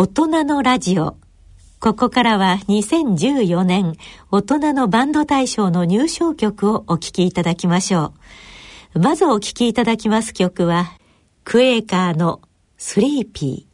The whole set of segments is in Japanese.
大人のラジオ。ここからは2014年大人のバンド大賞の入賞曲をお聴きいただきましょう。まずお聴きいただきます曲は、クエーカーのスリーピー。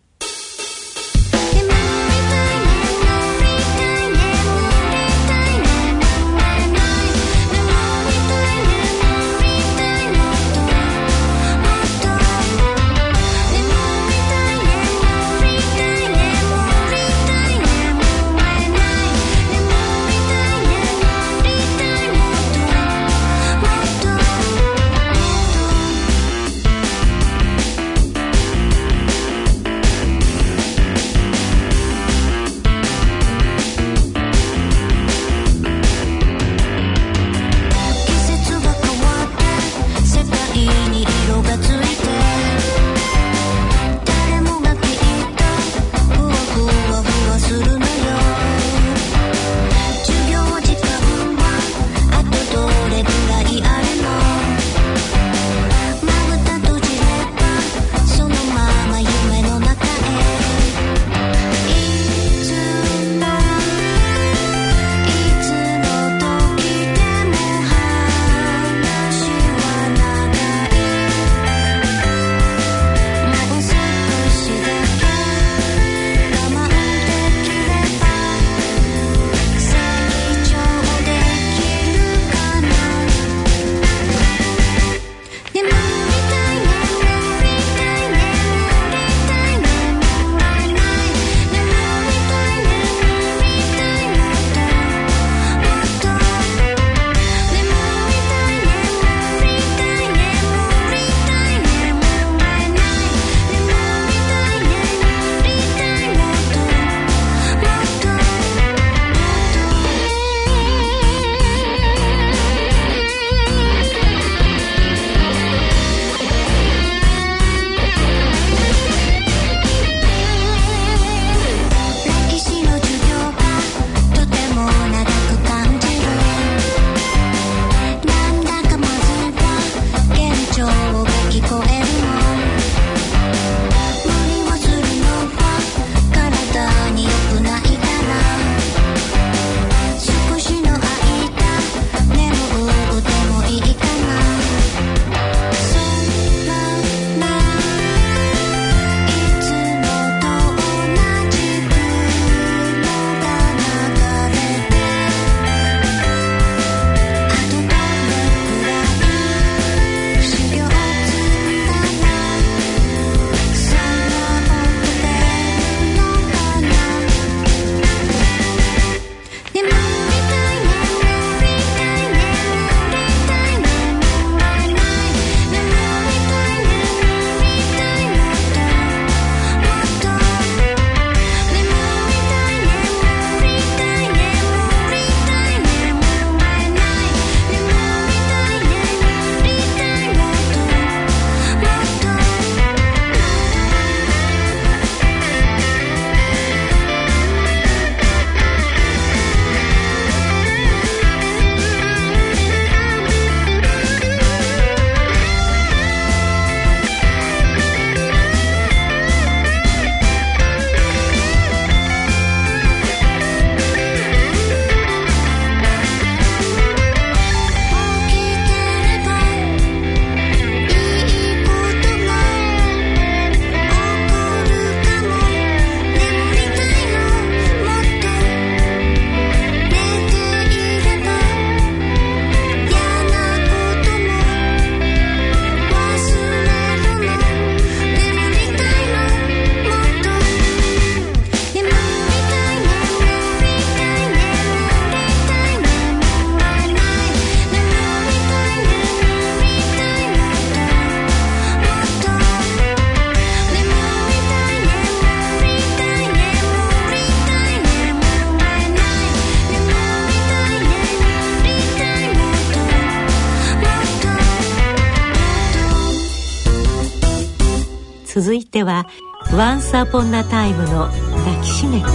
では「Once Upon a Time」の「抱きしめて」「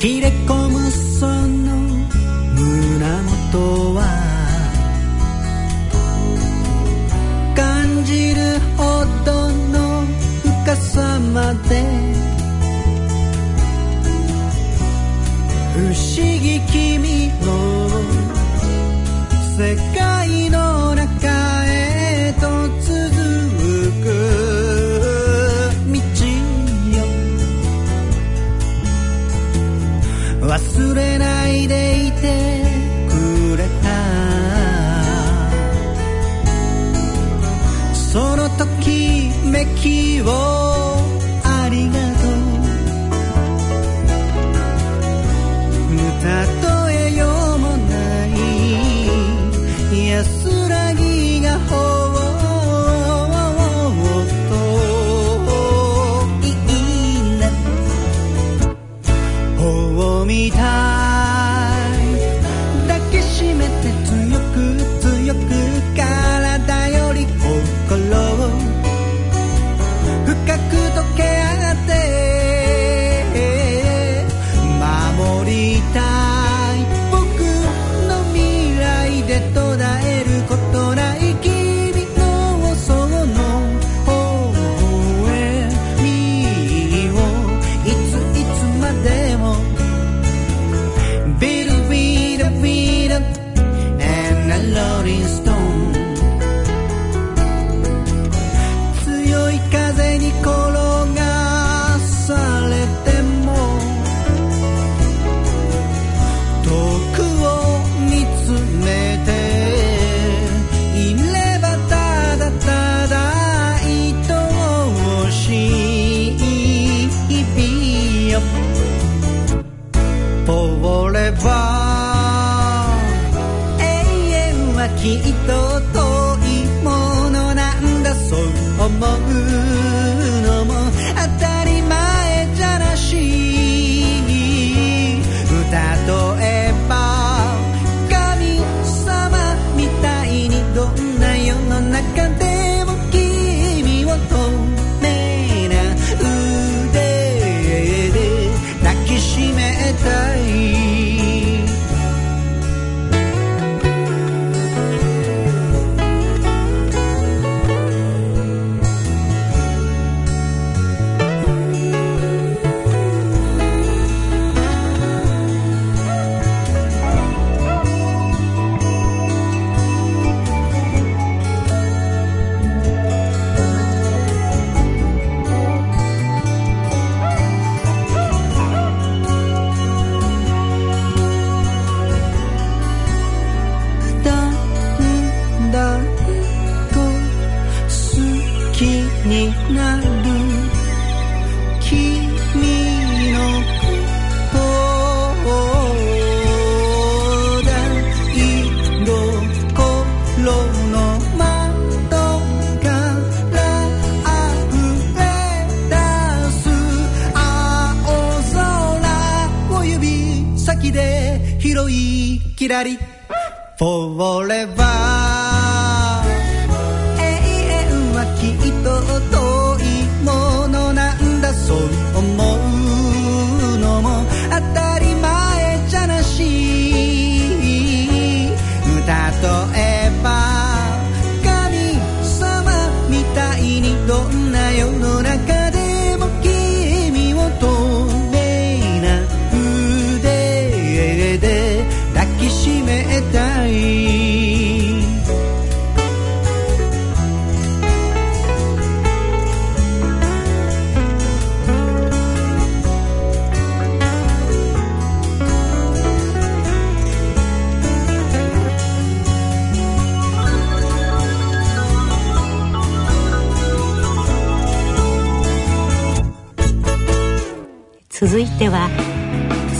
切れ込むその胸元は」「感じるほどの深さまで」不思議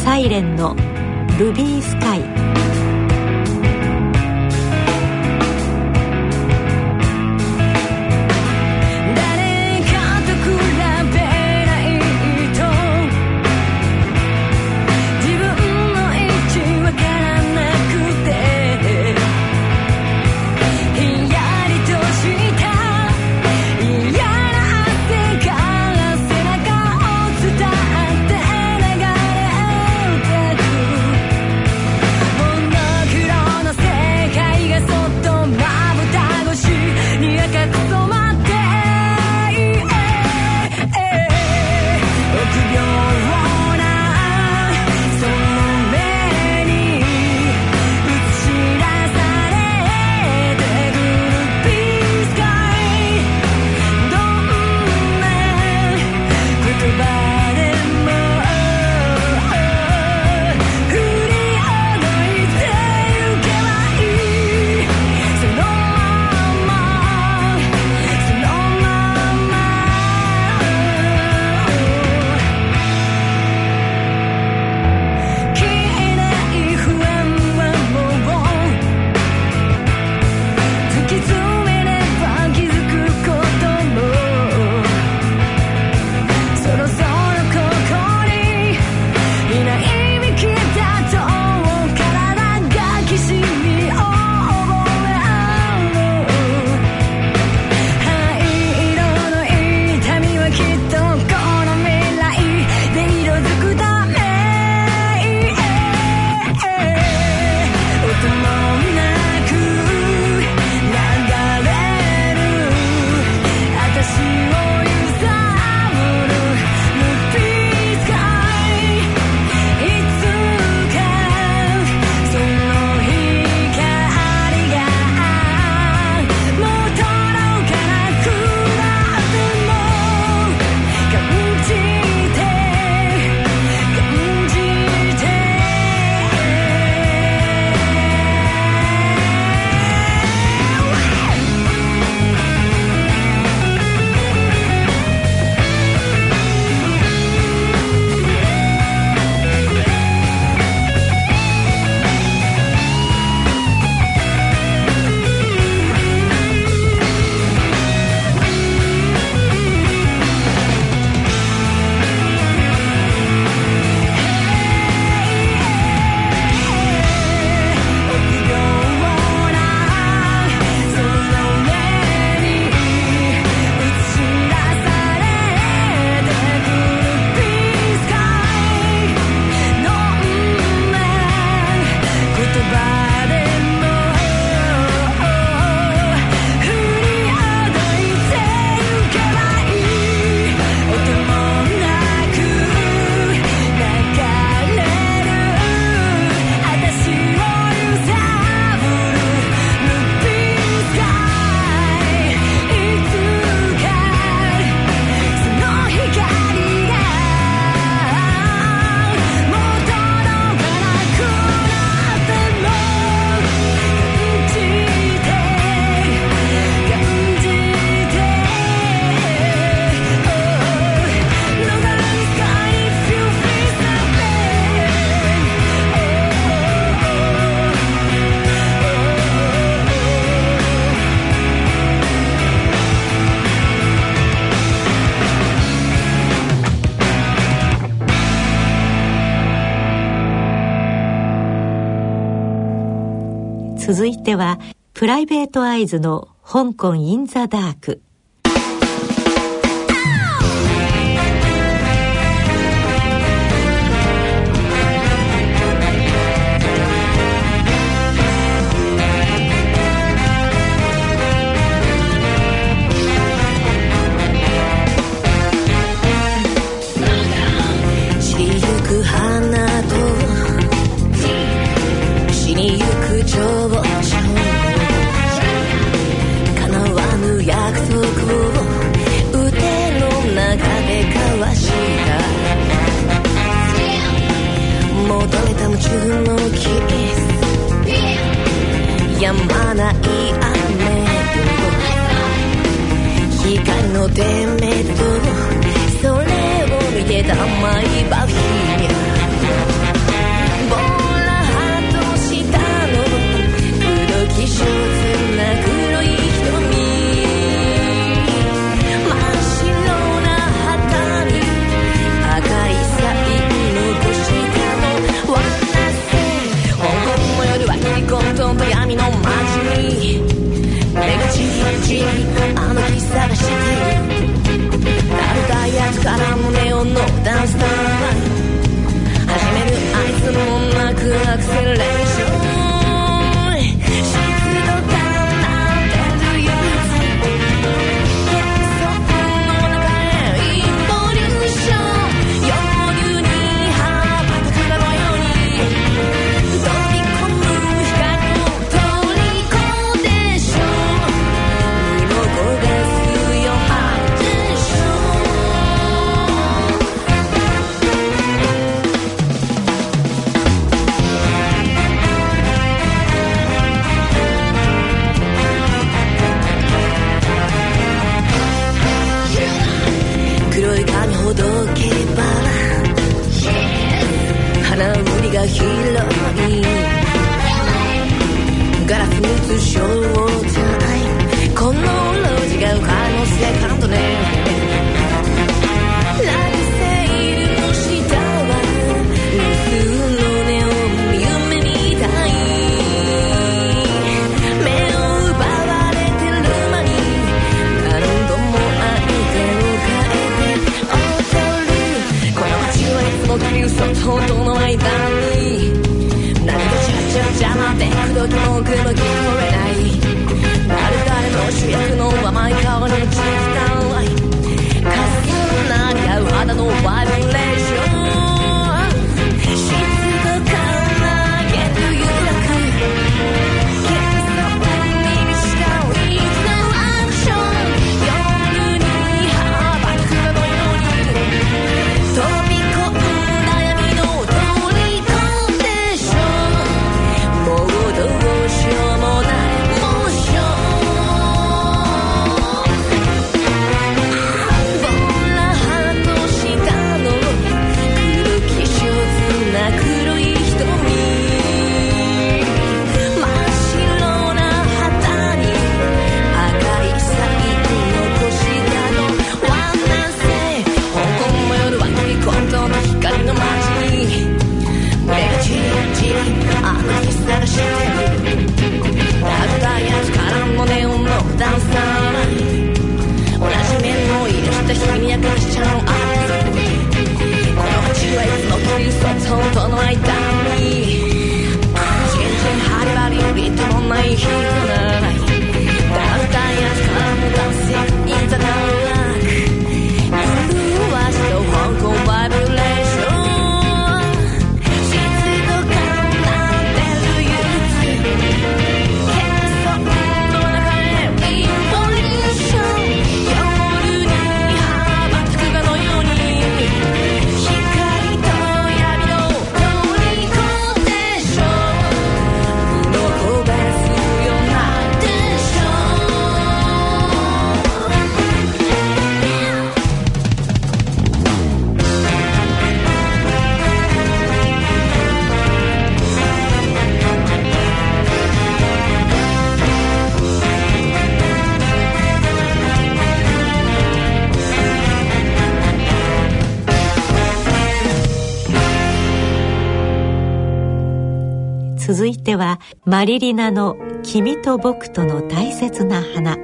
サイレンのルビースカイ。ではプライベートアイズの香港インザダーク jakaś ciał, a Ona chodziła i z nogi i z マリリナの「君と僕との大切な花」